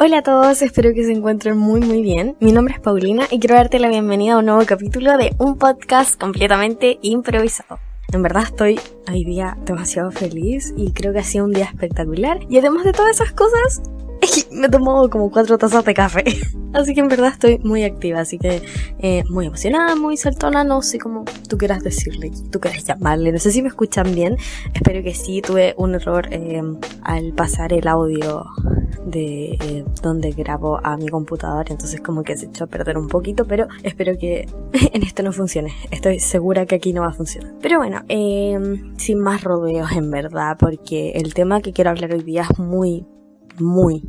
Hola a todos, espero que se encuentren muy muy bien. Mi nombre es Paulina y quiero darte la bienvenida a un nuevo capítulo de un podcast completamente improvisado. En verdad estoy hoy día demasiado feliz y creo que ha sido un día espectacular. Y además de todas esas cosas, me tomó como cuatro tazas de café. Así que en verdad estoy muy activa, así que eh, muy emocionada, muy saltona, no sé cómo tú quieras decirle, tú quieras llamarle, no sé si me escuchan bien, espero que sí, tuve un error eh, al pasar el audio de eh, donde grabo a mi computador, entonces como que se echó a perder un poquito, pero espero que en esto no funcione, estoy segura que aquí no va a funcionar. Pero bueno, sin más rodeos en verdad, porque el tema que quiero hablar hoy día es muy, muy,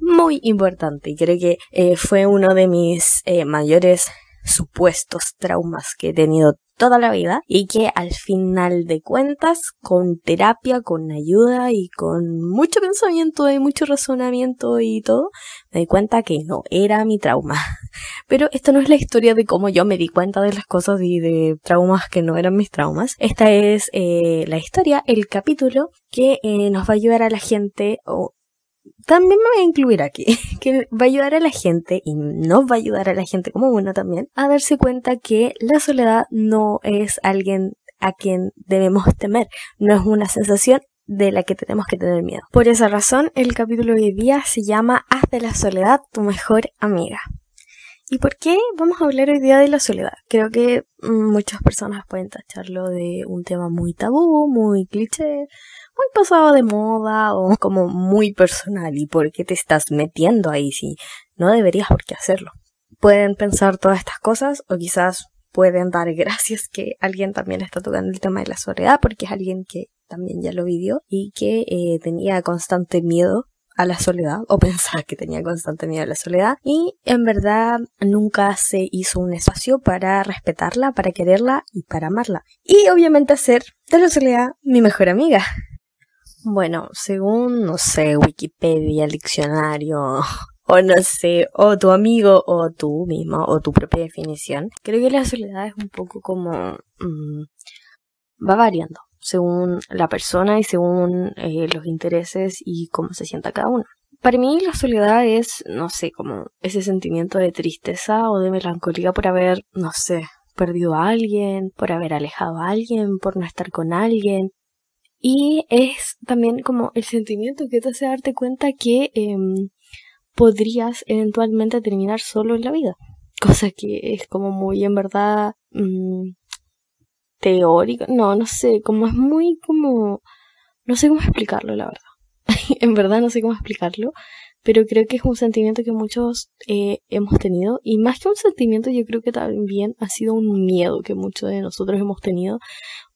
muy importante y creo que eh, fue uno de mis eh, mayores supuestos traumas que he tenido toda la vida y que al final de cuentas con terapia, con ayuda y con mucho pensamiento y mucho razonamiento y todo, me di cuenta que no era mi trauma. Pero esta no es la historia de cómo yo me di cuenta de las cosas y de traumas que no eran mis traumas. Esta es eh, la historia, el capítulo que nos va a ayudar a la gente o también me voy a incluir aquí, que va a ayudar a la gente y nos va a ayudar a la gente como una también a darse cuenta que la soledad no es alguien a quien debemos temer, no es una sensación de la que tenemos que tener miedo. Por esa razón, el capítulo de hoy día se llama Haz de la soledad tu mejor amiga. ¿Y por qué vamos a hablar hoy día de la soledad? Creo que muchas personas pueden tacharlo de un tema muy tabú, muy cliché, muy pasado de moda o como muy personal y por qué te estás metiendo ahí si no deberías por qué hacerlo. Pueden pensar todas estas cosas o quizás pueden dar gracias que alguien también está tocando el tema de la soledad porque es alguien que también ya lo vivió y que eh, tenía constante miedo a la soledad o pensaba que tenía constante miedo a la soledad y en verdad nunca se hizo un espacio para respetarla, para quererla y para amarla y obviamente hacer de la soledad mi mejor amiga. Bueno, según, no sé, Wikipedia, diccionario, o no sé, o tu amigo, o tú mismo, o tu propia definición, creo que la soledad es un poco como... Mm, va variando según la persona y según eh, los intereses y cómo se sienta cada uno. Para mí la soledad es, no sé, como ese sentimiento de tristeza o de melancolía por haber, no sé, perdido a alguien, por haber alejado a alguien, por no estar con alguien, y es también como el sentimiento que te hace darte cuenta que em, podrías eventualmente terminar solo en la vida. Cosa que es como muy en verdad mm, teórica. No, no sé, como es muy como... No sé cómo explicarlo, la verdad. en verdad no sé cómo explicarlo. Pero creo que es un sentimiento que muchos eh, hemos tenido. Y más que un sentimiento, yo creo que también ha sido un miedo que muchos de nosotros hemos tenido.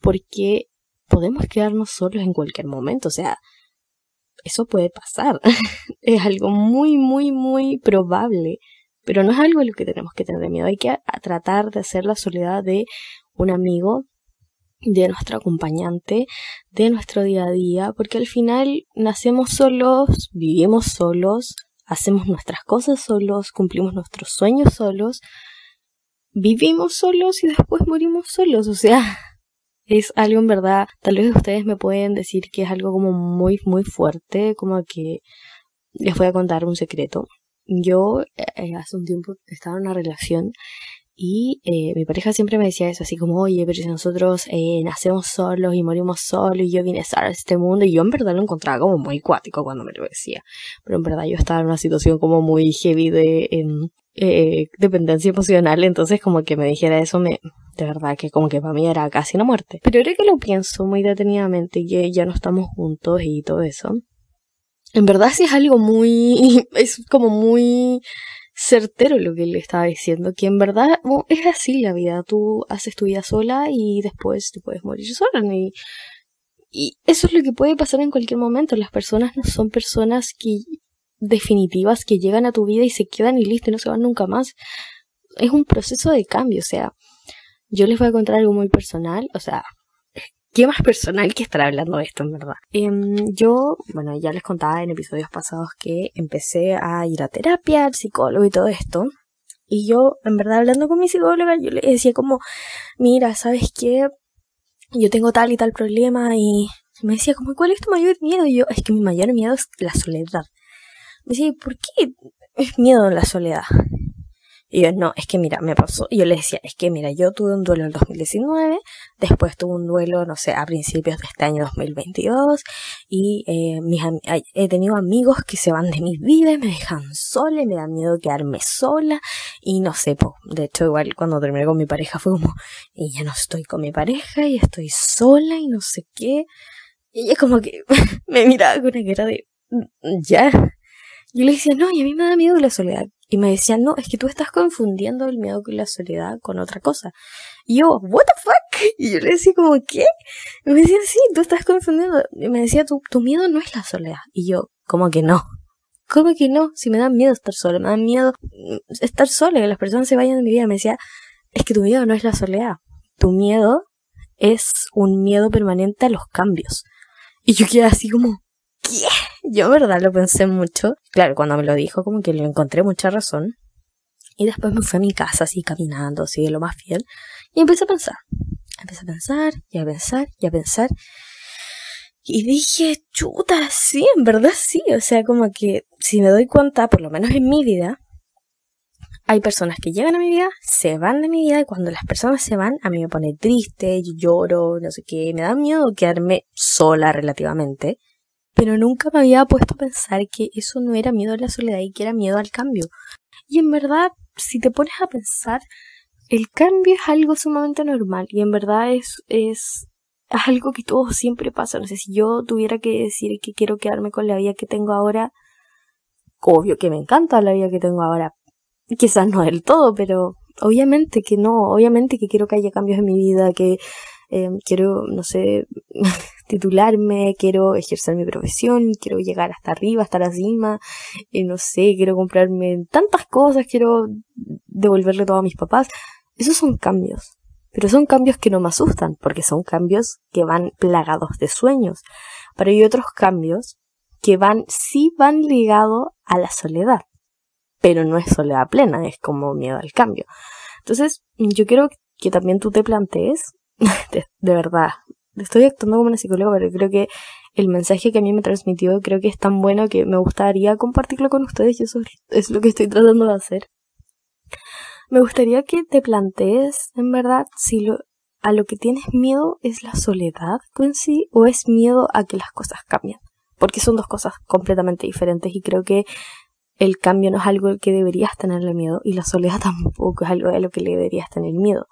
Porque podemos quedarnos solos en cualquier momento, o sea, eso puede pasar. es algo muy, muy, muy probable, pero no es algo a lo que tenemos que tener miedo. Hay que tratar de hacer la soledad de un amigo, de nuestro acompañante, de nuestro día a día, porque al final nacemos solos, vivimos solos, hacemos nuestras cosas solos, cumplimos nuestros sueños solos, vivimos solos y después morimos solos, o sea, es algo en verdad, tal vez ustedes me pueden decir que es algo como muy, muy fuerte, como que les voy a contar un secreto. Yo eh, hace un tiempo estaba en una relación y eh, mi pareja siempre me decía eso, así como, oye, pero si nosotros eh, nacemos solos y morimos solos y yo vine a este mundo, y yo en verdad lo encontraba como muy cuático cuando me lo decía. Pero en verdad yo estaba en una situación como muy heavy de eh, dependencia emocional, entonces como que me dijera eso me, de verdad que como que para mí era casi una muerte. Pero ahora que lo pienso muy detenidamente y ya no estamos juntos y todo eso, en verdad sí es algo muy, es como muy certero lo que le estaba diciendo, que en verdad es así la vida, tú haces tu vida sola y después tú puedes morir sola y, y eso es lo que puede pasar en cualquier momento, las personas no son personas que definitivas que llegan a tu vida y se quedan y listo y no se van nunca más. Es un proceso de cambio, o sea, yo les voy a contar algo muy personal, o sea, ¿qué más personal que estar hablando de esto, en verdad? Em, yo, bueno, ya les contaba en episodios pasados que empecé a ir a terapia, al psicólogo y todo esto. Y yo, en verdad, hablando con mi psicóloga, yo le decía como, mira, ¿sabes qué? Yo tengo tal y tal problema y me decía como, ¿cuál es tu mayor miedo? Y yo, es que mi mayor miedo es la soledad. Me decía, ¿por qué es miedo a la soledad? Y yo, no, es que mira, me pasó. Y yo le decía, es que mira, yo tuve un duelo en 2019, después tuve un duelo, no sé, a principios de este año 2022, y eh, mis, he tenido amigos que se van de mi vida, me dejan sola, y me da miedo quedarme sola, y no sé, de hecho igual cuando terminé con mi pareja fue como, y ya no estoy con mi pareja, y estoy sola, y no sé qué. Y ella como que me miraba con una cara de, ya. Yo le decía, no, y a mí me da miedo la soledad. Y me decían, no, es que tú estás confundiendo el miedo con la soledad con otra cosa. Y yo, what the fuck? Y yo le decía como, ¿qué? Y me decían, sí, tú estás confundiendo. Y me decía, tu, tu miedo no es la soledad. Y yo, como que no. ¿Cómo que no? Si me da miedo estar sola, me da miedo mm, estar sola, que las personas se vayan de mi vida. Me decía, es que tu miedo no es la soledad. Tu miedo es un miedo permanente a los cambios. Y yo quedé así como, ¿qué? Yo, verdad, lo pensé mucho. Claro, cuando me lo dijo, como que le encontré mucha razón. Y después me fui a mi casa, así caminando, así de lo más fiel. Y empecé a pensar. Empecé a pensar, y a pensar, y a pensar. Y dije, chuta, sí, en verdad sí. O sea, como que si me doy cuenta, por lo menos en mi vida, hay personas que llegan a mi vida, se van de mi vida, y cuando las personas se van, a mí me pone triste, yo lloro, no sé qué, me da miedo quedarme sola relativamente pero nunca me había puesto a pensar que eso no era miedo a la soledad y que era miedo al cambio. Y en verdad, si te pones a pensar, el cambio es algo sumamente normal y en verdad es, es, algo que todo siempre pasa. No sé, si yo tuviera que decir que quiero quedarme con la vida que tengo ahora, obvio que me encanta la vida que tengo ahora. Quizás no del todo, pero obviamente que no, obviamente que quiero que haya cambios en mi vida, que eh, quiero, no sé, titularme, quiero ejercer mi profesión, quiero llegar hasta arriba, hasta la cima, y no sé, quiero comprarme tantas cosas, quiero devolverle todo a mis papás. Esos son cambios, pero son cambios que no me asustan, porque son cambios que van plagados de sueños. Pero hay otros cambios que van, sí van ligados a la soledad, pero no es soledad plena, es como miedo al cambio. Entonces, yo quiero que también tú te plantees de, verdad, estoy actuando como una psicóloga, pero creo que el mensaje que a mí me transmitió creo que es tan bueno que me gustaría compartirlo con ustedes y eso es lo que estoy tratando de hacer. Me gustaría que te plantees, en verdad, si a lo que tienes miedo es la soledad en sí o es miedo a que las cosas cambien. Porque son dos cosas completamente diferentes y creo que el cambio no es algo al que deberías tenerle miedo y la soledad tampoco es algo a lo que le deberías tener miedo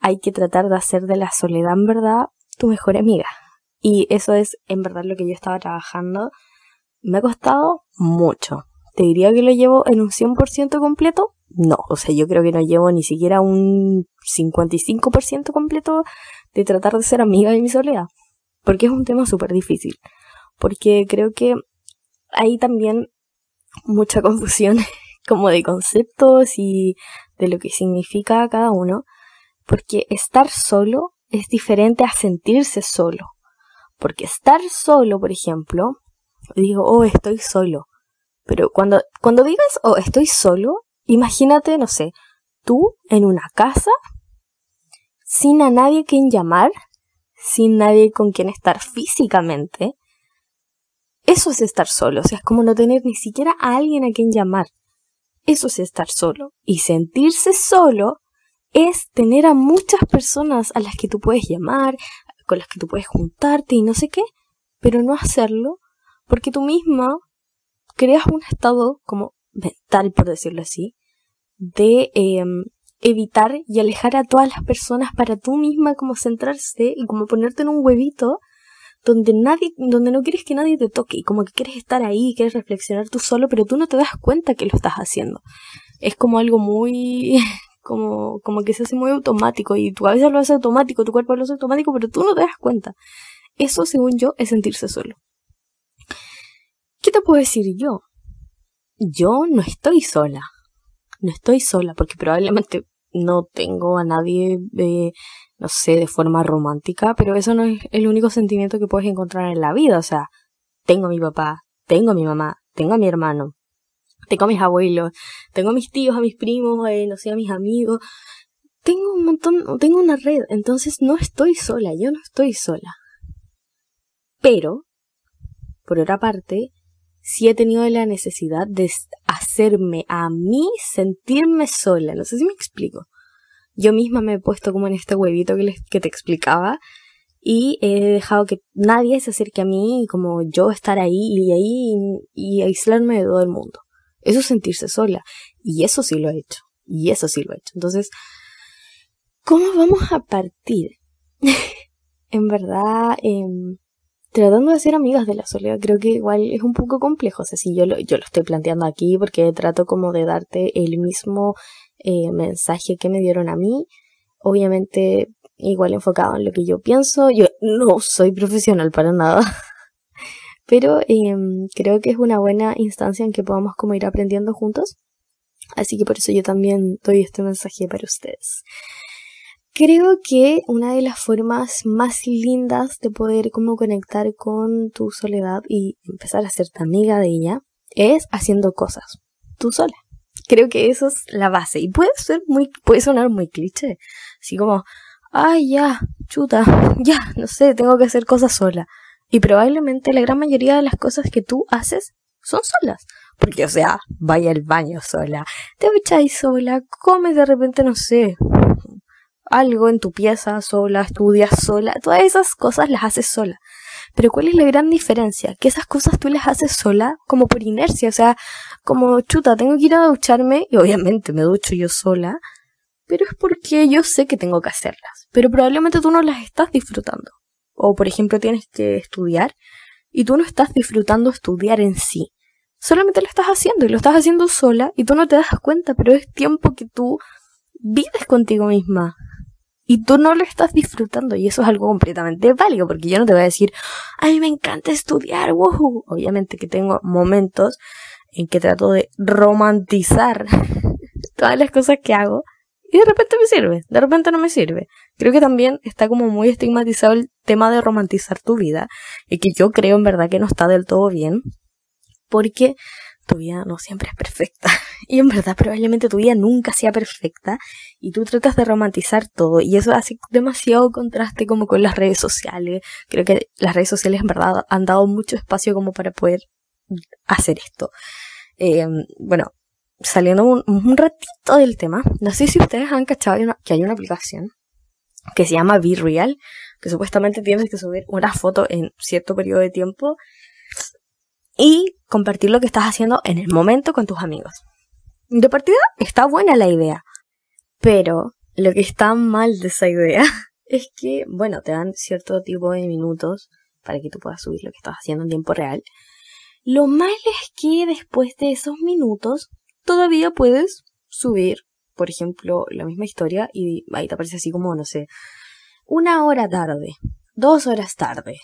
hay que tratar de hacer de la soledad en verdad tu mejor amiga. Y eso es en verdad lo que yo estaba trabajando. Me ha costado mucho. ¿Te diría que lo llevo en un 100% completo? No, o sea, yo creo que no llevo ni siquiera un 55% completo de tratar de ser amiga de mi soledad. Porque es un tema súper difícil. Porque creo que hay también mucha confusión como de conceptos y de lo que significa cada uno porque estar solo es diferente a sentirse solo. Porque estar solo, por ejemplo, digo, oh, estoy solo. Pero cuando, cuando digas, oh, estoy solo, imagínate, no sé, tú en una casa, sin a nadie quien llamar, sin nadie con quien estar físicamente. Eso es estar solo, o sea, es como no tener ni siquiera a alguien a quien llamar. Eso es estar solo. Y sentirse solo es tener a muchas personas a las que tú puedes llamar, con las que tú puedes juntarte y no sé qué, pero no hacerlo porque tú misma creas un estado como mental, por decirlo así, de em, evitar y alejar a todas las personas para tú misma como centrarse y como ponerte en un huevito donde nadie, donde no quieres que nadie te toque y como que quieres estar ahí, quieres reflexionar tú solo, pero tú no te das cuenta que lo estás haciendo. Es como algo muy como, como que se hace muy automático y tu cabeza lo hace automático, tu cuerpo lo hace automático, pero tú no te das cuenta. Eso, según yo, es sentirse solo. ¿Qué te puedo decir yo? Yo no estoy sola. No estoy sola porque probablemente no tengo a nadie, de, no sé, de forma romántica, pero eso no es el único sentimiento que puedes encontrar en la vida. O sea, tengo a mi papá, tengo a mi mamá, tengo a mi hermano, tengo a mis abuelos, tengo a mis tíos, a mis primos, eh, no sé, a mis amigos. Tengo un montón, tengo una red, entonces no estoy sola, yo no estoy sola. Pero, por otra parte, sí he tenido la necesidad de hacerme a mí sentirme sola. No sé si me explico. Yo misma me he puesto como en este huevito que, que te explicaba y he dejado que nadie se acerque a mí como yo estar ahí y ahí y, aislarme de todo el mundo. Eso es sentirse sola. Y eso sí lo he hecho. Y eso sí lo he hecho. Entonces, ¿cómo vamos a partir? en verdad, eh, tratando de ser amigas de la soledad, creo que igual es un poco complejo. O sea, si yo lo, yo lo estoy planteando aquí porque trato como de darte el mismo eh, mensaje que me dieron a mí. Obviamente, igual enfocado en lo que yo pienso. Yo no soy profesional para nada. Pero em, creo que es una buena instancia en que podamos como ir aprendiendo juntos. Así que por eso yo también doy este mensaje para ustedes. Creo que una de las formas más lindas de poder como conectar con tu soledad y empezar a ser amiga de ella es haciendo cosas tú sola. Creo que eso es la base y puede ser muy, puede sonar muy cliché, así como, ay ya, chuta, ya, no sé, tengo que hacer cosas sola. Y probablemente la gran mayoría de las cosas que tú haces son solas. Porque, o sea, vaya al baño sola, te echáis sola, comes de repente, no sé, algo en tu pieza sola, estudias sola, todas esas cosas las haces sola. Pero ¿cuál es la gran diferencia? Que esas cosas tú las haces sola como por inercia, o sea, como chuta, tengo que ir a ducharme y obviamente me ducho yo sola, pero es porque yo sé que tengo que hacerlas, pero probablemente tú no las estás disfrutando. O por ejemplo tienes que estudiar y tú no estás disfrutando estudiar en sí. Solamente lo estás haciendo y lo estás haciendo sola y tú no te das cuenta, pero es tiempo que tú vives contigo misma y tú no lo estás disfrutando y eso es algo completamente válido porque yo no te voy a decir, a mí me encanta estudiar, woohoo. Obviamente que tengo momentos en que trato de romantizar todas las cosas que hago y de repente me sirve, de repente no me sirve. Creo que también está como muy estigmatizado el tema de romantizar tu vida y que yo creo en verdad que no está del todo bien porque tu vida no siempre es perfecta. Y en verdad probablemente tu vida nunca sea perfecta y tú tratas de romantizar todo y eso hace demasiado contraste como con las redes sociales. Creo que las redes sociales en verdad han dado mucho espacio como para poder hacer esto. Eh, bueno, saliendo un, ratito del tema, no sé si ustedes han cachado que hay una aplicación que se llama Be Real, que supuestamente tienes que subir una foto en cierto periodo de tiempo y compartir lo que estás haciendo en el momento con tus amigos. De partida está buena la idea, pero lo que está mal de esa idea es que, bueno, te dan cierto tipo de minutos para que tú puedas subir lo que estás haciendo en tiempo real. Lo mal es que después de esos minutos todavía puedes subir, por ejemplo, la misma historia y ahí te aparece así como, no sé, una hora tarde, dos horas tarde,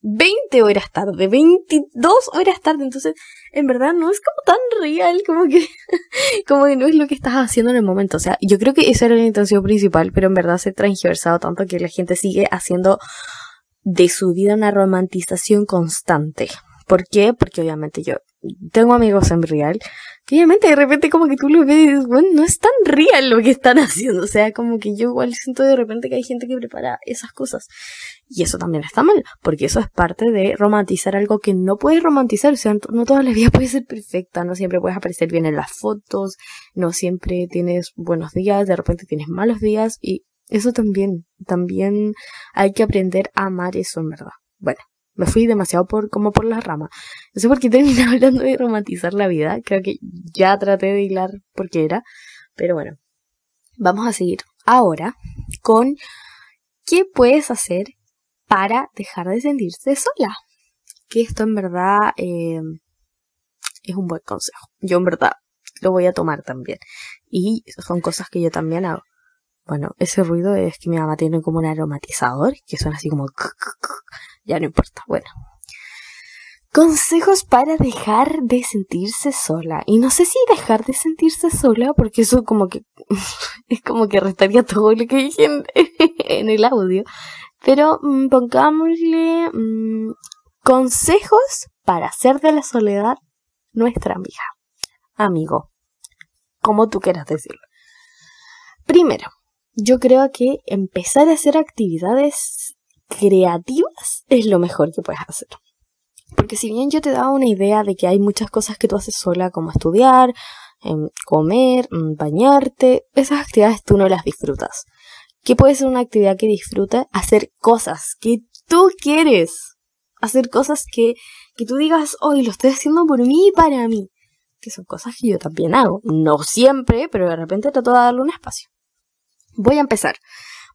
20 em, horas tarde, 22 horas tarde, entonces en verdad no es como tan real, como que, como que no es lo que estás haciendo en el momento, o sea, yo creo que esa era la intención principal, pero en verdad se ha transversado tanto que la gente sigue haciendo de su vida una romantización constante. ¿Por qué? Porque obviamente yo tengo amigos en real que obviamente de repente como que tú lo ves y dices, bueno, no es tan real lo que están haciendo. O sea, como que yo igual siento de repente que hay gente que prepara esas cosas. Y eso también está mal, porque eso es parte de romantizar algo que no puedes romantizar. O sea, no toda la vida puede ser perfecta, no siempre puedes aparecer bien en las fotos, no siempre tienes buenos días, de repente tienes malos días y eso también, también hay que aprender a amar eso en verdad. Bueno, me fui demasiado por, como por las ramas. No sé por qué terminé hablando de romantizar la vida. Creo que ya traté de hilar por qué era. Pero bueno, vamos a seguir ahora con qué puedes hacer para dejar de sentirse sola. Que esto en verdad eh, es un buen consejo. Yo en verdad lo voy a tomar también. Y son cosas que yo también hago. Bueno, ese ruido es que mi mamá tiene como un aromatizador que suena así como ya no importa. Bueno. Consejos para dejar de sentirse sola. Y no sé si dejar de sentirse sola, porque eso como que es como que restaría todo lo que dije en, el audio. Pero mm, pongámosle mm, consejos para hacer de la soledad nuestra amiga. Amigo. Como tú quieras decirlo. Primero, yo creo que empezar a hacer actividades creativas es lo mejor que puedes hacer. Porque si bien yo te daba una idea de que hay muchas cosas que tú haces sola, como estudiar, em, comer, mm, bañarte, esas actividades tú no las disfrutas. ¿Qué puede ser una actividad que disfruta? Hacer cosas que tú quieres. Hacer cosas que, que tú digas, hoy lo estoy haciendo por mí y para mí. Que son cosas que yo también hago. No siempre, pero de repente trato de darle un espacio. Voy a empezar.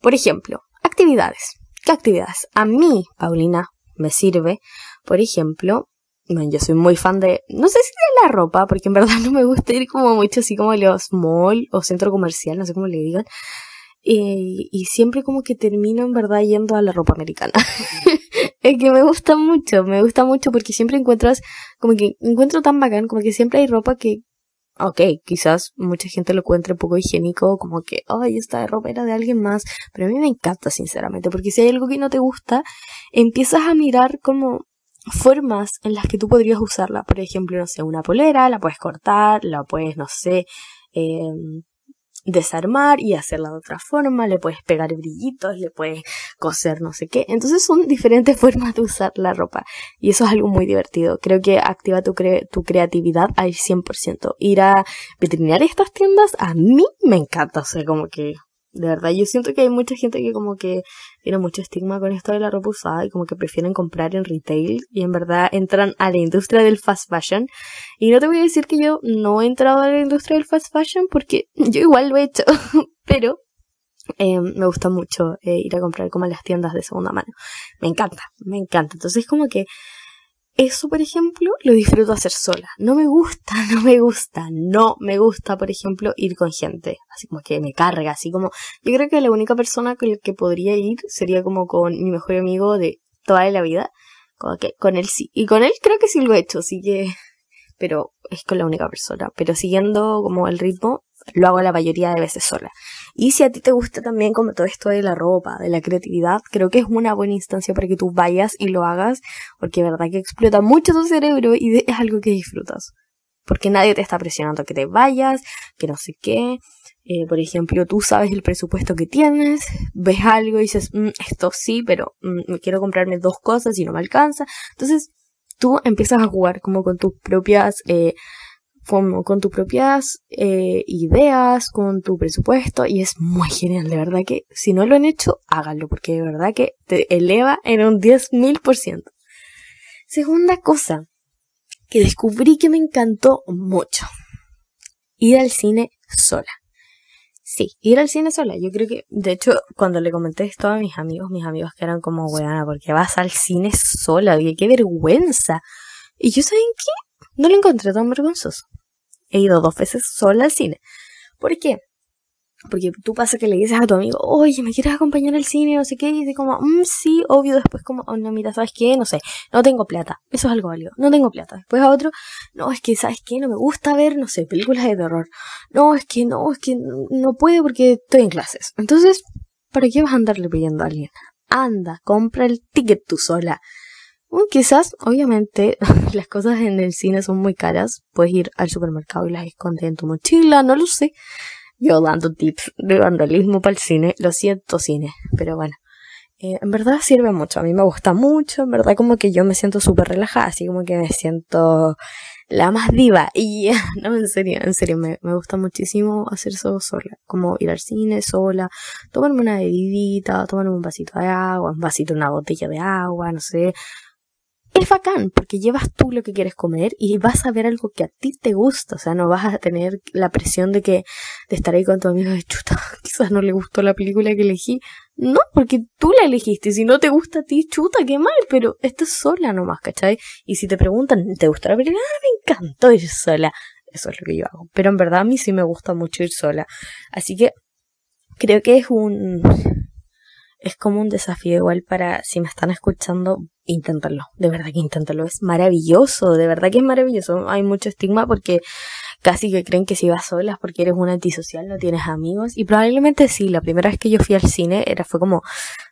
Por ejemplo, actividades. ¿Qué actividades? A mí, Paulina, me sirve, por ejemplo, bueno, yo soy muy fan de, no sé si de la ropa, porque en verdad no me gusta ir como mucho así como a los mall o centro comercial, no sé cómo le digan. y siempre como que termino en verdad yendo a la ropa americana. es que me gusta mucho, me gusta mucho porque siempre encuentras, como que encuentro tan bacán, como que siempre hay ropa que ok, quizás mucha gente lo encuentre un poco higiénico, como que, ay, esta ropa era de alguien más, pero a mí me encanta, sinceramente, porque si hay algo que no te gusta, empiezas a mirar como formas en las que tú podrías usarla. Por ejemplo, no sé, una polera, la puedes cortar, la puedes, no sé, eh, desarmar y hacerla de otra forma, le puedes pegar brillitos, le puedes coser no sé qué. Entonces son diferentes formas de usar la ropa y eso es algo muy divertido. Creo que activa tu, tu creatividad al 100%. Ir a veterinar estas tiendas a mí me encanta, o sea, como que de verdad, yo siento que hay mucha gente que como que tiene mucho estigma con esto de la ropa usada y como que prefieren comprar en retail y en verdad entran a la industria del fast fashion. Y no te voy a decir que yo no he entrado a la industria del fast fashion porque yo igual lo he hecho, pero eh, me gusta mucho eh, ir a comprar como a las tiendas de segunda mano. Me encanta, me encanta. Entonces como que eso, por ejemplo, lo disfruto hacer sola. No me gusta, no me gusta, no me gusta, por ejemplo, ir con gente. Así como que me carga, así como... Yo creo que la única persona con la que podría ir sería como con mi mejor amigo de toda la vida. Que con él sí. Y con él creo que sí lo he hecho, así que... Pero es con la única persona. Pero siguiendo como el ritmo, lo hago la mayoría de veces sola. Y si a ti te gusta también como todo esto de la ropa, de la creatividad, creo que es una buena instancia para que tú vayas y lo hagas, porque es verdad que explota mucho tu cerebro y es algo que disfrutas. Porque nadie te está presionando que te vayas, que no sé qué. Eh, por ejemplo, tú sabes el presupuesto que tienes, ves algo y dices, mm, esto sí, pero mm, quiero comprarme dos cosas y no me alcanza. Entonces, tú empiezas a jugar como con tus propias eh, con tus propias eh, ideas, con tu presupuesto y es muy genial, de verdad que si no lo han hecho, háganlo porque de verdad que te eleva en un 10.000%. Segunda cosa que descubrí que me encantó mucho, ir al cine sola. Sí, ir al cine sola. Yo creo que, de hecho, cuando le comenté esto a mis amigos, mis amigos que eran como, weana, porque vas al cine sola? Qué vergüenza. Y yo, ¿saben qué? No lo encontré tan vergonzoso he ido dos veces sola al cine. ¿Por qué? Porque tú pasa que le dices a tu amigo, oye, ¿me quieres acompañar al cine? No sé qué, y dice como, mmm, sí, obvio, después como, oh, no, mira, ¿sabes qué? No sé, no tengo plata. Eso es algo válido, no tengo plata. Después a otro, no, es que, ¿sabes qué? No me gusta ver, no sé, películas de terror. No, es que no, es que no puedo porque estoy en clases. Entonces, ¿para qué vas a andarle pidiendo a alguien? Anda, compra el ticket tú sola quizás, obviamente, las cosas en el cine son muy caras. Puedes ir al supermercado y las escondes en tu mochila, no lo sé. Yo dando tips de vandalismo para el cine, lo siento cine, pero bueno. Eh, en verdad sirve mucho, a mí me gusta mucho, en verdad como que yo me siento súper relajada, así como que me siento la más diva. Y no, en serio, en serio, me, me gusta muchísimo hacer eso sola, como ir al cine sola, tomarme una bebidita, tomarme un vasito de agua, un vasito, una botella de agua, no sé, es bacán porque llevas tú lo que quieres comer y vas a ver algo que a ti te gusta, o sea, no vas a tener la presión de que de estar ahí con tu amigo de chuta, quizás no le gustó la película que elegí. No, porque tú la elegiste, si no te gusta a ti, chuta, qué mal, pero estás sola nomás, ¿cachai? Y si te preguntan, ¿te gusta la película? Ah, me encantó ir sola. Eso es lo que yo hago. Pero en verdad a mí sí me gusta mucho ir sola. Así que creo que es un es como un desafío igual para si me están escuchando, inténtalo. De verdad que inténtalo. Es maravilloso, de verdad que es maravilloso. Hay mucho estigma porque casi que creen que si vas sola es porque eres una antisocial, no tienes amigos. Y probablemente sí, la primera vez que yo fui al cine era fue como,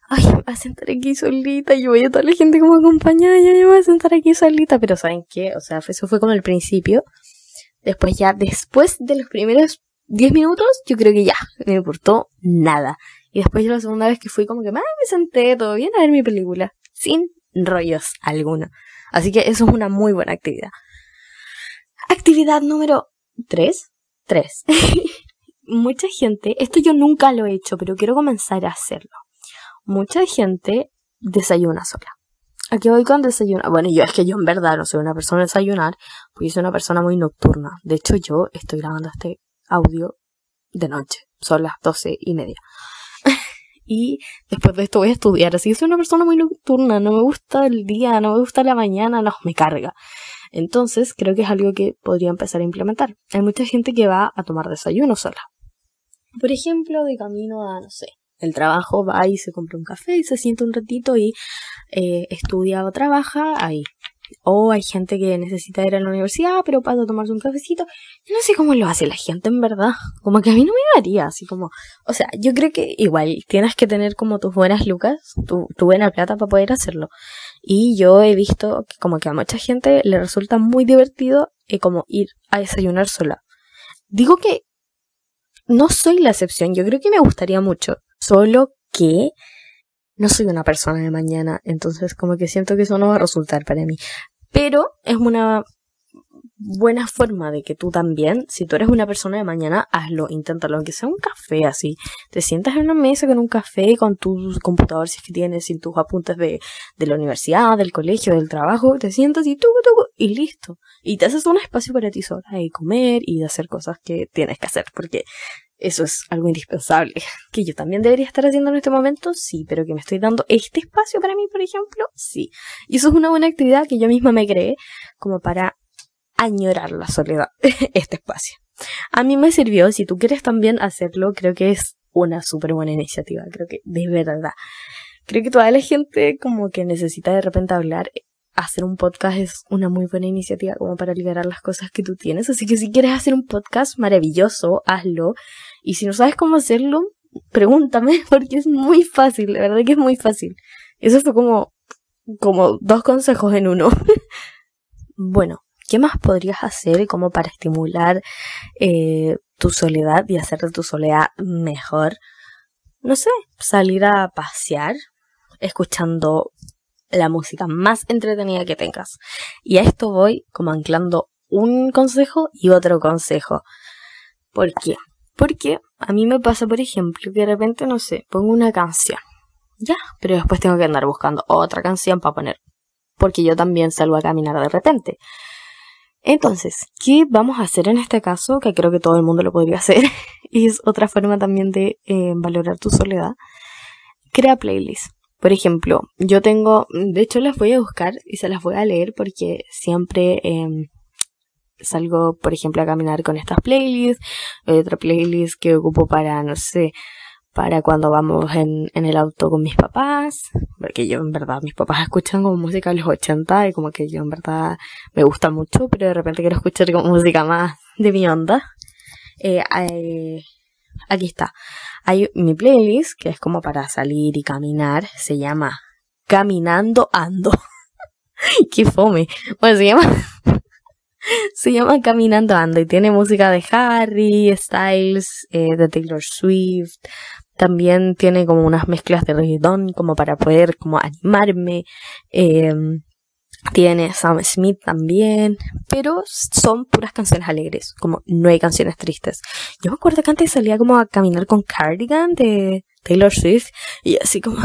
ay, me voy a sentar aquí solita, yo voy a toda la gente como acompañada, yo me voy a sentar aquí solita. Pero ¿saben qué? O sea, eso fue como el principio. Después ya, después de los primeros 10 minutos, yo creo que ya, me importó nada. Y después yo la segunda vez que fui como que, ah, me senté todo bien a ver mi película, sin rollos alguno. Así que eso es una muy buena actividad. Actividad número 3. 3. Mucha gente, esto yo nunca lo he hecho, pero quiero comenzar a hacerlo. Mucha gente desayuna sola. Aquí voy con desayunar. Bueno, yo es que yo en verdad no soy una persona de desayunar, porque soy una persona muy nocturna. De hecho, yo estoy grabando este audio de noche. Son las doce y media. Y después de esto voy a estudiar. Así que soy una persona muy nocturna. No me gusta el día, no me gusta la mañana, no, me carga. Entonces, creo que es algo que podría empezar a implementar. Hay mucha gente que va a tomar desayuno sola. Por ejemplo, de camino a, no sé, el trabajo va y se compra un café y se sienta un ratito y eh, estudia o trabaja ahí. O hay gente que necesita ir a la universidad, pero pasa a tomarse un cafecito. No sé cómo lo hace la gente, en verdad. Como que a mí no me daría, así como... O sea, yo creo que igual tienes que tener como tus buenas lucas, tu, tu buena plata para poder hacerlo. Y yo he visto que como que a mucha gente le resulta muy divertido eh, como ir a desayunar sola. Digo que no soy la excepción, yo creo que me gustaría mucho. Solo que no soy una persona de mañana, entonces como que siento que eso no va a resultar para mí. Pero es una buena forma de que tú también, si tú eres una persona de mañana, hazlo, inténtalo, aunque sea un café así. Te sientas en una mesa con un café, con tu computador si es que tienes, sin tus apuntes de, de la universidad, del colegio, del trabajo, te sientas y tú, tú, y listo. Y te haces un espacio para ti sola y comer y hacer cosas que tienes que hacer, porque eso es algo indispensable. Que yo también debería estar haciendo en este momento, sí, pero que me estoy dando este espacio para mí, por ejemplo, sí. Y eso es una buena actividad que yo misma me creé como para añorar la soledad, este espacio. A mí me sirvió, si tú quieres también hacerlo, creo que es una súper buena iniciativa, creo que de verdad. Creo que toda la gente como que necesita de repente hablar hacer un podcast es una muy buena iniciativa como para liberar las cosas que tú tienes. Así que si quieres hacer un podcast maravilloso, hazlo. Y si no sabes cómo hacerlo, pregúntame porque es muy fácil, de verdad que es muy fácil. Eso fue como, como dos consejos en uno. bueno, ¿qué más podrías hacer como para estimular eh, tu soledad y hacer de tu soledad mejor? No sé, salir a pasear escuchando la música más entretenida que tengas. Y a esto voy como anclando un consejo y otro consejo. ¿Por qué? Porque a mí me pasa, por ejemplo, que de repente, no sé, pongo una canción. Ya, pero después tengo que andar buscando otra canción para poner. Porque yo también salgo a caminar de repente. Entonces, ¿qué vamos a hacer en este caso? Que creo que todo el mundo lo podría hacer. y es otra forma también de eh, valorar tu soledad. Crea playlist. Por ejemplo, yo tengo, de hecho las voy a buscar y se las voy a leer porque siempre eh, salgo, por ejemplo, a caminar con estas playlists. Hay otra playlist que ocupo para, no sé, para cuando vamos en, el auto con mis papás. Porque yo en verdad, mis papás escuchan como música de los 80 y como que yo en verdad me gusta mucho, pero de repente quiero escuchar como música más de mi onda. Eh, eh, aquí está. Hay mi playlist, que es como para salir y caminar, se llama Caminando Ando. Qué fome. Bueno, se llama... se llama Caminando Ando y tiene música de Harry Styles, eh, de Taylor Swift. También tiene como unas mezclas de reggaeton como para poder como animarme. Eh, tiene Sam Smith también, pero son puras canciones alegres, como no hay canciones tristes. Yo me acuerdo que antes salía como a caminar con Cardigan de Taylor Swift y así como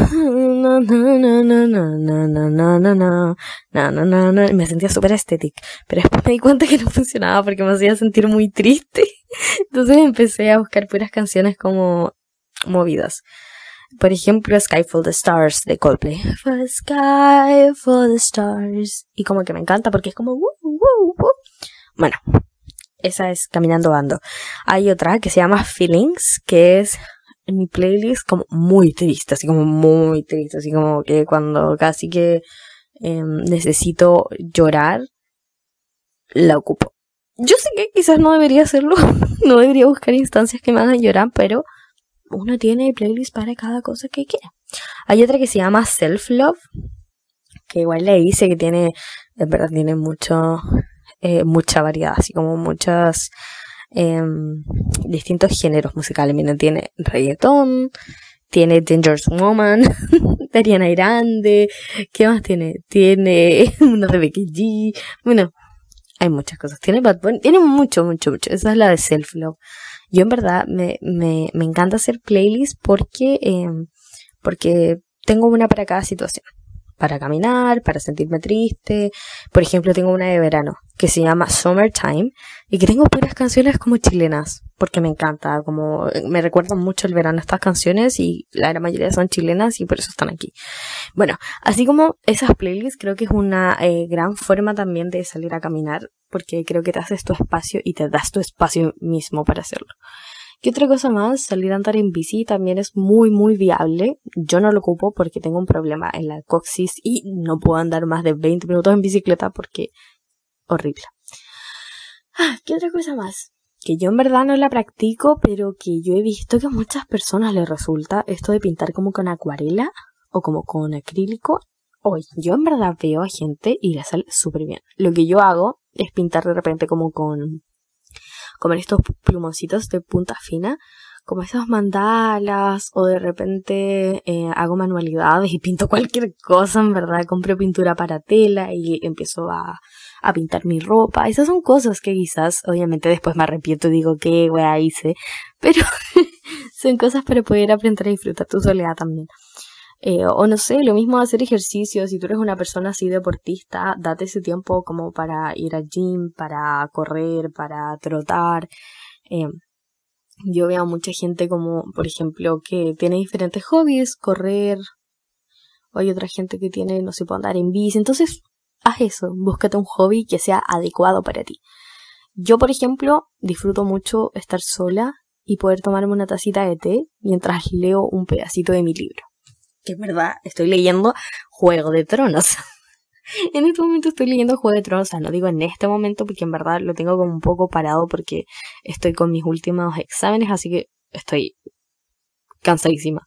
me sentía súper estética, pero después me di cuenta que no funcionaba porque me hacía sentir muy triste. Entonces empecé a buscar puras canciones como movidas. Por ejemplo, Sky for the Stars de Coldplay. Sky for the Stars. Y como que me encanta porque es como... Bueno, esa es Caminando Ando. Hay otra que se llama Feelings, que es en mi playlist como muy triste, así como muy triste, así como que cuando casi que em, necesito llorar, la ocupo. Yo sé que quizás no debería hacerlo, no debería buscar instancias que me hagan llorar, pero uno tiene playlist para cada cosa que quiera. Hay otra que se llama Self Love, que igual le dice que tiene, en verdad tiene mucho, eh, mucha variedad, así como muchos em, distintos géneros musicales. Miren, tiene reggaeton, tiene Dangerous Woman, de Ariana Grande. ¿Qué más tiene? Tiene uno de Becky G. Bueno, hay muchas cosas. Tiene Bad. Tiene mucho, mucho, mucho. Esa es la de Self Love. Yo en verdad me, me, me encanta hacer playlists porque, eh, porque tengo una para cada situación para caminar, para sentirme triste. Por ejemplo, tengo una de verano que se llama Summertime y que tengo puras canciones como chilenas, porque me encanta, como me recuerdan mucho el verano estas canciones y la gran mayoría son chilenas y por eso están aquí. Bueno, así como esas playlists creo que es una eh, gran forma también de salir a caminar, porque creo que te haces tu espacio y te das tu espacio mismo para hacerlo. ¿Qué otra cosa más? Salir a andar en bici también es muy, muy viable. Yo no lo ocupo porque tengo un problema en la coxis y no puedo andar más de 20 minutos en bicicleta porque horrible. Ah, ¿Qué otra cosa más? Que yo en verdad no la practico, pero que yo he visto que a muchas personas les resulta esto de pintar como con acuarela o como con acrílico. Hoy, yo en verdad veo a gente y le sale súper bien. Lo que yo hago es pintar de repente como con como estos plumoncitos de punta fina, como esas mandalas, o de repente eh, hago manualidades y pinto cualquier cosa, en verdad, compro pintura para tela y empiezo a, a pintar mi ropa. Esas son cosas que quizás, obviamente, después me arrepiento y digo, qué wea hice, pero son cosas para poder aprender a disfrutar tu soledad también. Eh, o no sé, lo mismo hacer ejercicio, si tú eres una persona así deportista, date ese tiempo como para ir al gym, para correr, para trotar. Eh, yo veo a mucha gente como, por ejemplo, que tiene diferentes hobbies, correr, o hay otra gente que tiene, no sé, puede andar en bici. Entonces, haz eso, búscate un hobby que sea adecuado para ti. Yo, por ejemplo, disfruto mucho estar sola y poder tomarme una tacita de té mientras leo un pedacito de mi libro que es verdad, estoy leyendo Juego de Tronos. en este momento estoy leyendo Juego de Tronos, o sea, no digo en este momento porque en verdad lo tengo como un poco parado porque estoy con mis últimos exámenes, así que estoy cansadísima.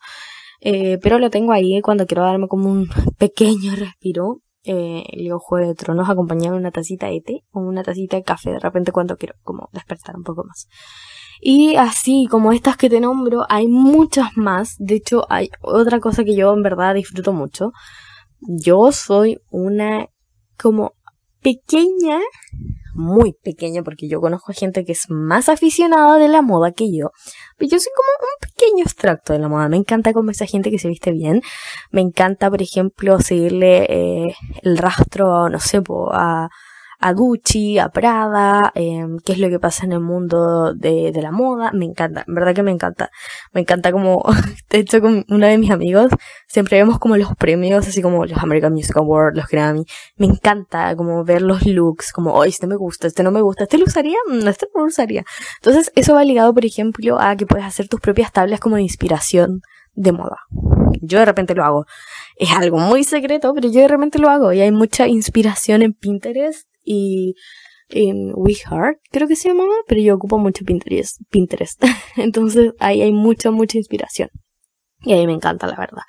Eh, pero lo tengo ahí cuando quiero darme como un pequeño respiro. Eh, leo Juego de Tronos acompañado de una tacita de té o una tacita de café de repente cuando quiero como despertar un poco más. Y así como estas que te nombro, hay muchas más. De hecho, hay otra cosa que yo en verdad disfruto mucho. Yo soy una como pequeña, muy pequeña, porque yo conozco gente que es más aficionada de la moda que yo. Pero yo soy como un pequeño extracto de la moda. Me encanta como esa gente que se viste bien. Me encanta, por ejemplo, seguirle eh, el rastro, no sé, a a Gucci, a Prada, eh, qué es lo que pasa en el mundo de, de la moda. Me encanta, en verdad que me encanta. Me encanta como, de hecho con uno de mis amigos, siempre vemos como los premios, así como los American Music Awards, los Grammy. Me encanta como ver los looks, como, oh, este me gusta, este no me gusta, este lo usaría, mm, este no lo usaría. Entonces eso va ligado, por ejemplo, a que puedes hacer tus propias tablas como de inspiración de moda. Yo de repente lo hago. Es algo muy secreto, pero yo de repente lo hago y hay mucha inspiración en Pinterest y en WeHeart, creo que se llamaba, pero yo ocupo mucho Pinterest. Pinterest. Entonces ahí hay mucha, mucha inspiración. Y ahí me encanta, la verdad.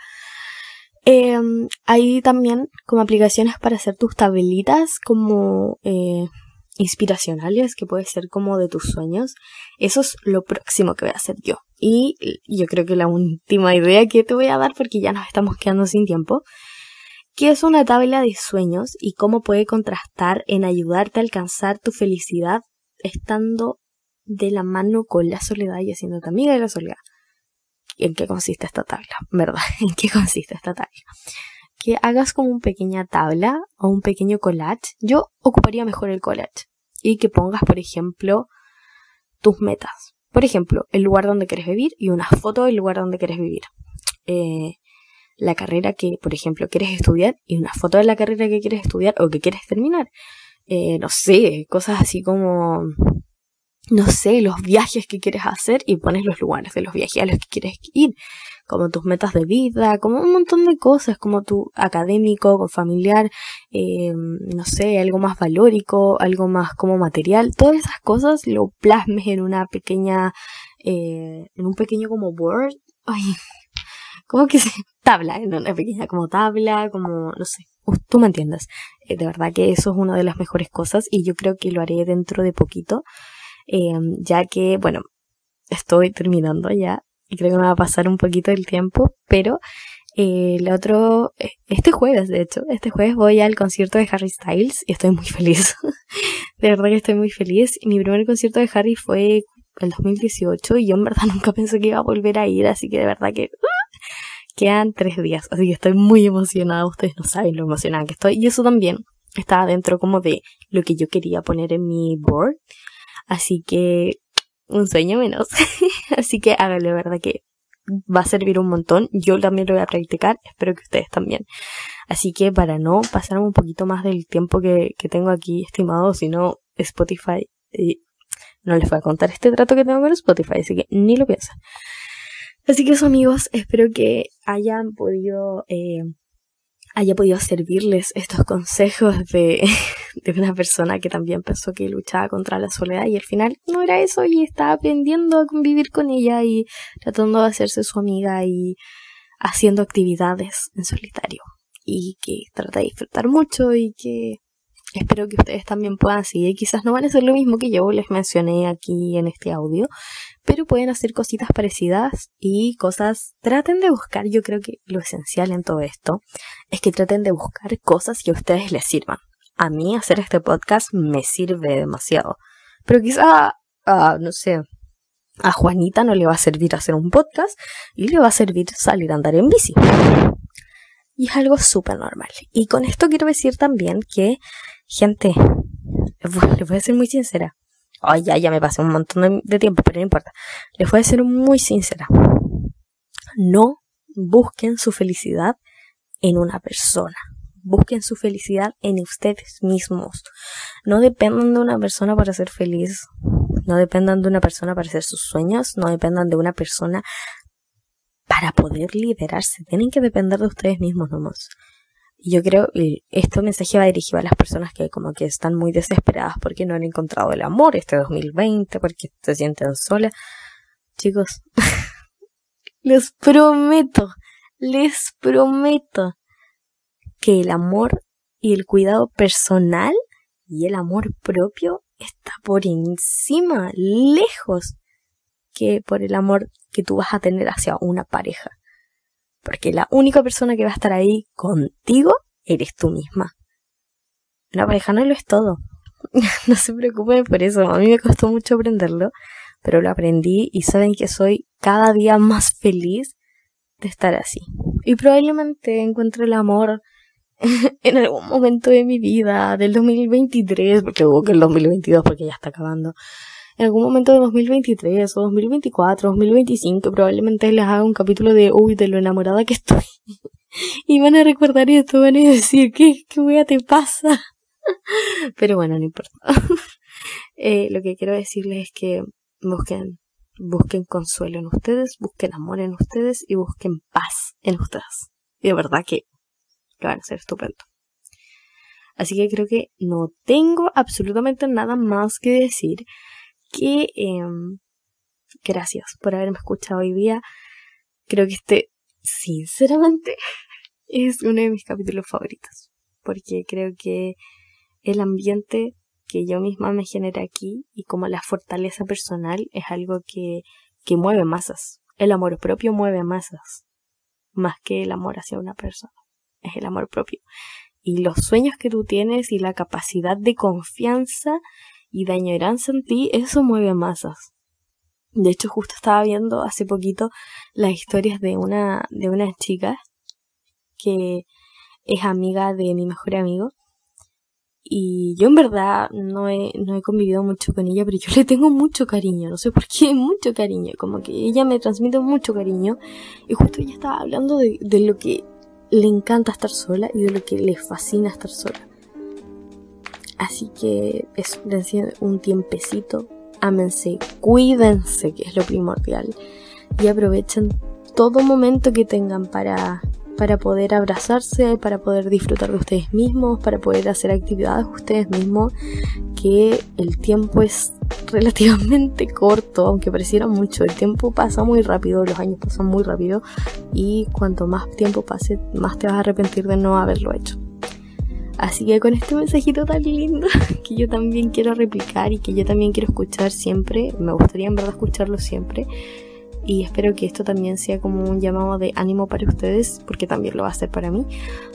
Eh, hay también como aplicaciones para hacer tus tablitas como eh, inspiracionales, que puede ser como de tus sueños. Eso es lo próximo que voy a hacer yo. Y yo creo que la última idea que te voy a dar, porque ya nos estamos quedando sin tiempo, ¿Qué es una tabla de sueños y cómo puede contrastar en ayudarte a alcanzar tu felicidad estando de la mano con la soledad y haciéndote amiga de la soledad? ¿En qué consiste esta tabla? ¿Verdad? ¿En qué consiste esta tabla? Que hagas como una pequeña tabla o un pequeño collage. Yo ocuparía mejor el collage. Y que pongas, por ejemplo, tus metas. Por ejemplo, el lugar donde quieres vivir y una foto del lugar donde quieres vivir. Eh, la carrera que, por ejemplo, quieres estudiar y una foto de la carrera que quieres estudiar o que quieres terminar. Eh, no sé, cosas así como, no sé, los viajes que quieres hacer y pones los lugares de los viajes a los que quieres ir, como tus metas de vida, como un montón de cosas, como tu académico, familiar, eh, no sé, algo más valórico, algo más como material, todas esas cosas lo plasmes en una pequeña, eh, en un pequeño como Word, ay, como que se tabla, en una pequeña como tabla, como, no sé, tú me entiendes. Eh, de verdad que eso es una de las mejores cosas y yo creo que lo haré dentro de poquito, em, ya que, bueno, estoy terminando ya y creo que me va a pasar un poquito el tiempo, pero El otro, eh, este jueves, de hecho, este jueves voy al concierto de Harry Styles y estoy muy feliz. de verdad que estoy muy feliz. Mi primer concierto de Harry fue el 2018 y yo en verdad nunca pensé que iba a volver a ir, así que de verdad que uh, quedan tres días, así que estoy muy emocionada. Ustedes no saben lo emocionada que estoy y eso también estaba dentro como de lo que yo quería poner en mi board. Así que un sueño menos. así que háganlo, verdad que va a servir un montón. Yo también lo voy a practicar, espero que ustedes también. Así que para no pasar un poquito más del tiempo que, tengo aquí estimado, si no Spotify, eh, no les voy a contar este trato que tengo con Spotify, así que ni lo piensen. Así que eso amigos, espero que hayan podido eh, haya podido servirles estos consejos de, de una persona que también pensó que luchaba contra la soledad y al final no era eso y estaba aprendiendo a convivir con ella y tratando de hacerse su amiga y haciendo actividades en solitario y que trata de disfrutar mucho y que espero que ustedes también puedan seguir. Quizás no van a hacer lo mismo que yo les mencioné aquí en este audio, pero pueden hacer cositas parecidas y cosas. Traten de buscar, yo creo que lo esencial en todo esto es que traten de buscar cosas que a ustedes les sirvan. A mí hacer este podcast me sirve demasiado, pero quizá, no sé, a Juanita no le va a servir hacer un podcast y le va a servir salir a andar en bici. Y es algo súper normal. Y con esto quiero decir también que Gente, les voy a ser muy sincera. Ay, ya, ya me pasé un montón de, tiempo, pero no importa. Les voy a ser muy sincera. No busquen su felicidad en una persona. Busquen su felicidad en ustedes mismos. No dependan de una persona para ser feliz. No dependan de una persona para hacer sus sueños. No dependan de una persona para poder liderarse. Tienen que depender de ustedes mismos nomás. Y yo creo que este mensaje va dirigido a las personas que como que están muy desesperadas porque no han encontrado el amor este 2020, porque se sienten solas. Chicos, les prometo, les prometo que el amor y el cuidado personal y el amor propio está por encima, lejos, que por el amor que tú vas a tener hacia una pareja. Porque la única persona que va a estar ahí contigo eres tú misma. Una pareja no lo es todo. no se preocupen por eso. A mí me costó mucho aprenderlo, pero lo aprendí y saben que soy cada día más feliz de estar así. Y probablemente encuentre el amor en algún momento de mi vida, del 2023, porque hubo que el 2022 porque ya está acabando en algún momento de 2023 o 2024, 2025, probablemente les haga un capítulo de, uy, de lo enamorada que estoy. y van a recordar esto, van a decir, ¿qué, qué wea te pasa? Pero bueno, no importa. eh, lo que quiero decirles es que busquen, busquen consuelo en ustedes, busquen amor en ustedes y busquen paz en ustedes. Y de verdad que, que van a ser estupendo. Así que creo que no tengo absolutamente nada más que decir que em, gracias por haberme escuchado hoy día. Creo que este, sinceramente, es uno de mis capítulos favoritos. Porque creo que el ambiente que yo misma me genera aquí y como la fortaleza personal es algo que, que mueve masas. El amor propio mueve masas. Más que el amor hacia una persona. Es el amor propio. Y los sueños que tú tienes y la capacidad de confianza y de añoranza en ti, eso mueve masas. De hecho, justo estaba viendo hace poquito las historias de una, de una chica que es amiga de mi mejor amigo. Y yo en verdad no he, no he convivido mucho con ella, pero yo le tengo mucho cariño, no sé por qué, mucho cariño, como que ella me transmite mucho cariño. Y justo ella estaba hablando de lo que le encanta estar sola y de lo que le fascina estar sola. Así que eso, dense un tiempecito, ámense, cuídense, que es lo primordial, y aprovechen todo momento que tengan para, para poder abrazarse, para poder disfrutar de ustedes mismos, para poder hacer actividades ustedes mismos, que el tiempo es relativamente corto, aunque pareciera mucho, el tiempo pasa muy rápido, los años pasan muy rápido y cuanto más tiempo pase, más te vas a arrepentir de no haberlo hecho. Así que con este mensajito tan lindo que yo también quiero replicar y que yo también quiero escuchar siempre, me gustaría en verdad escucharlo siempre, y espero que esto también sea como un llamado de ánimo para ustedes porque también lo va a ser para mí.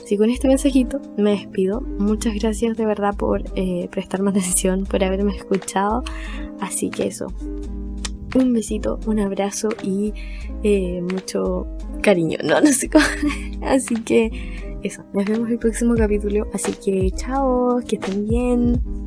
Así con este mensajito me despido. Muchas gracias de verdad por eh, prestarme atención, por haberme escuchado. Así que eso. Un besito, un abrazo y eh, mucho cariño. No, no sé cómo. Así que eso. Nos vemos el próximo capítulo. Así que chao, que estén bien.